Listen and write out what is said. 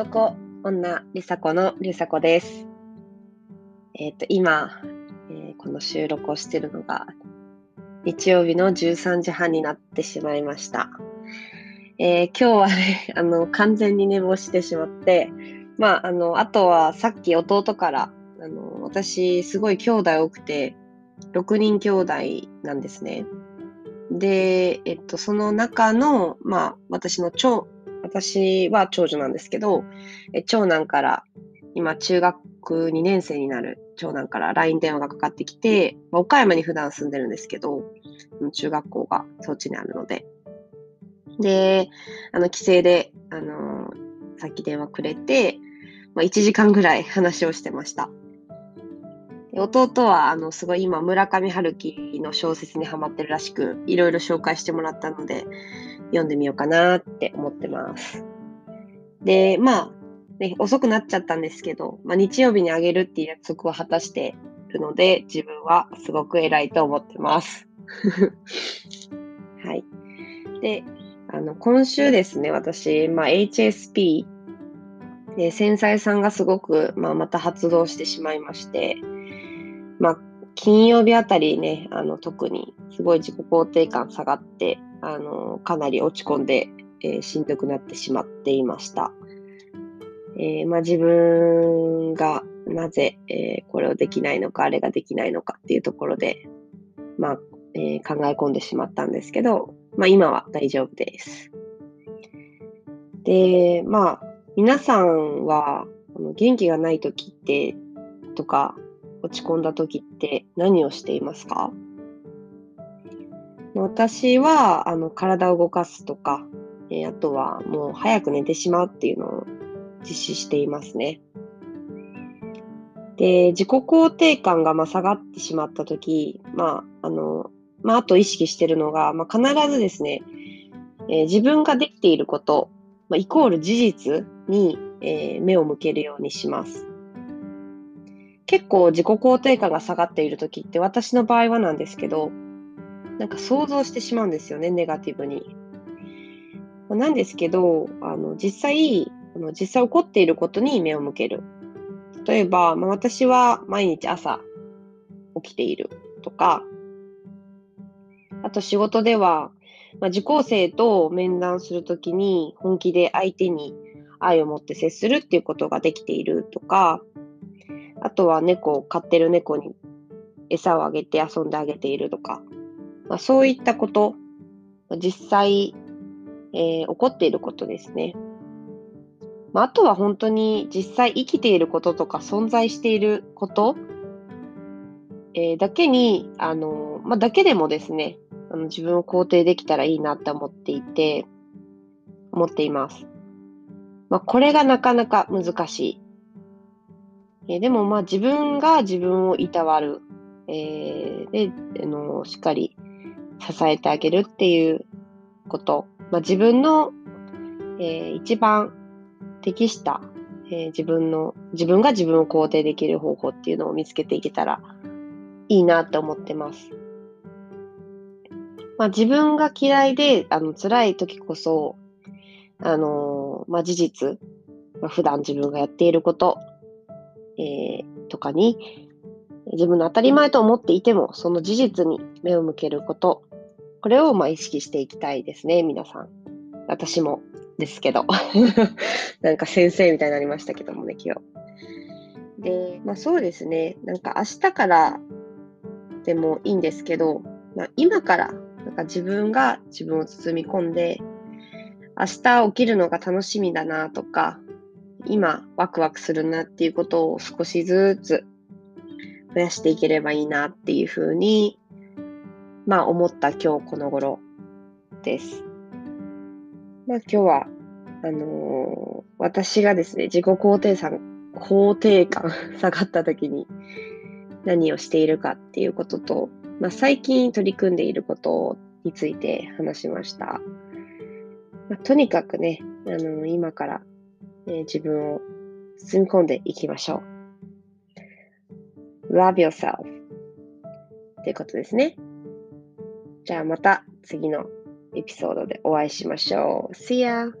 男、女、りさこのりさこです。えっ、ー、と、今、えー、この収録をしてるのが、日曜日の13時半になってしまいました。えー、今日はね、あの、完全に寝坊してしまって、まあ、あの、あとはさっき弟から、あの、私、すごい兄弟多くて、6人兄弟なんですね。で、えっと、その中の、まあ、私の長、私は長女なんですけど、え長男から今中学2年生になる長男から LINE 電話がかかってきてま、岡山に普段住んでるんですけど、中学校がそっちにあるので。で、あの、帰省で、あのー、さっき電話くれて、まあ、1時間ぐらい話をしてました。弟は、あの、すごい今、村上春樹の小説にハマってるらしく、いろいろ紹介してもらったので、読んでみようかなって思ってます。で、まあ、ね、遅くなっちゃったんですけど、まあ、日曜日にあげるっていう約束を果たしてるので、自分はすごく偉いと思ってます。はい。で、あの、今週ですね、私、まあ、HSP、で繊細さんがすごく、まあ、また発動してしまいまして、まあ、金曜日あたりね、あの、特にすごい自己肯定感下がって、あの、かなり落ち込んで、えー、しんどくなってしまっていました。えー、まあ、自分がなぜ、え、これをできないのか、あれができないのかっていうところで、まあ、え、考え込んでしまったんですけど、まあ、今は大丈夫です。で、まあ、皆さんは、元気がない時って、とか、落ち込んだ時って何をしていますか？私は、あの、体を動かすとか、え、あとはもう早く寝てしまうっていうのを実施していますね。で、自己肯定感がまあ下がってしまったとき、まあ、あの、まあ、あと意識してるのが、まあ、必ずですね、えー、自分ができていること、まあ、イコール事実に、えー、目を向けるようにします。結構自己肯定感が下がっているときって私の場合はなんですけど、なんか想像してしまうんですよね、ネガティブに。なんですけど、あの実際、あの実際起こっていることに目を向ける。例えば、まあ、私は毎日朝起きているとか、あと仕事では、まあ、受講生と面談するときに本気で相手に愛を持って接するっていうことができているとか、あとは猫を飼ってる猫に餌をあげて遊んであげているとか、まあ、そういったこと、実際、えー、起こっていることですね。まあ、あとは本当に実際生きていることとか存在していること、えー、だけに、あの、まあ、だけでもですね、あの自分を肯定できたらいいなって思っていて、思っています。まあ、これがなかなか難しい。えー、でも、まあ、自分が自分をいたわる。えー、で、あの、しっかり支えてあげるっていうこと。まあ、自分の、えー、一番適した、えー、自分の、自分が自分を肯定できる方法っていうのを見つけていけたらいいなって思ってます。まあ、自分が嫌いで、あの、辛い時こそ、あのー、まあ、事実、まあ、普段自分がやっていること、えー、とかに、自分の当たり前と思っていても、その事実に目を向けること、これをまあ意識していきたいですね、皆さん。私もですけど。なんか先生みたいになりましたけどもね、今日。で、まあそうですね、なんか明日からでもいいんですけど、まあ、今からなんか自分が自分を包み込んで、明日起きるのが楽しみだなとか、今ワクワクするなっていうことを少しずつ増やしていければいいなっていうふうに、まあ思った今日この頃です。まあ今日は、あのー、私がですね、自己肯定感、肯定感 下がった時に何をしているかっていうことと、まあ最近取り組んでいることについて話しました。まあ、とにかくね、あのー、今から、ね、自分を包み込んでいきましょう。love yourself っていうことですね。じゃあまた次のエピソードでお会いしましょう。See ya!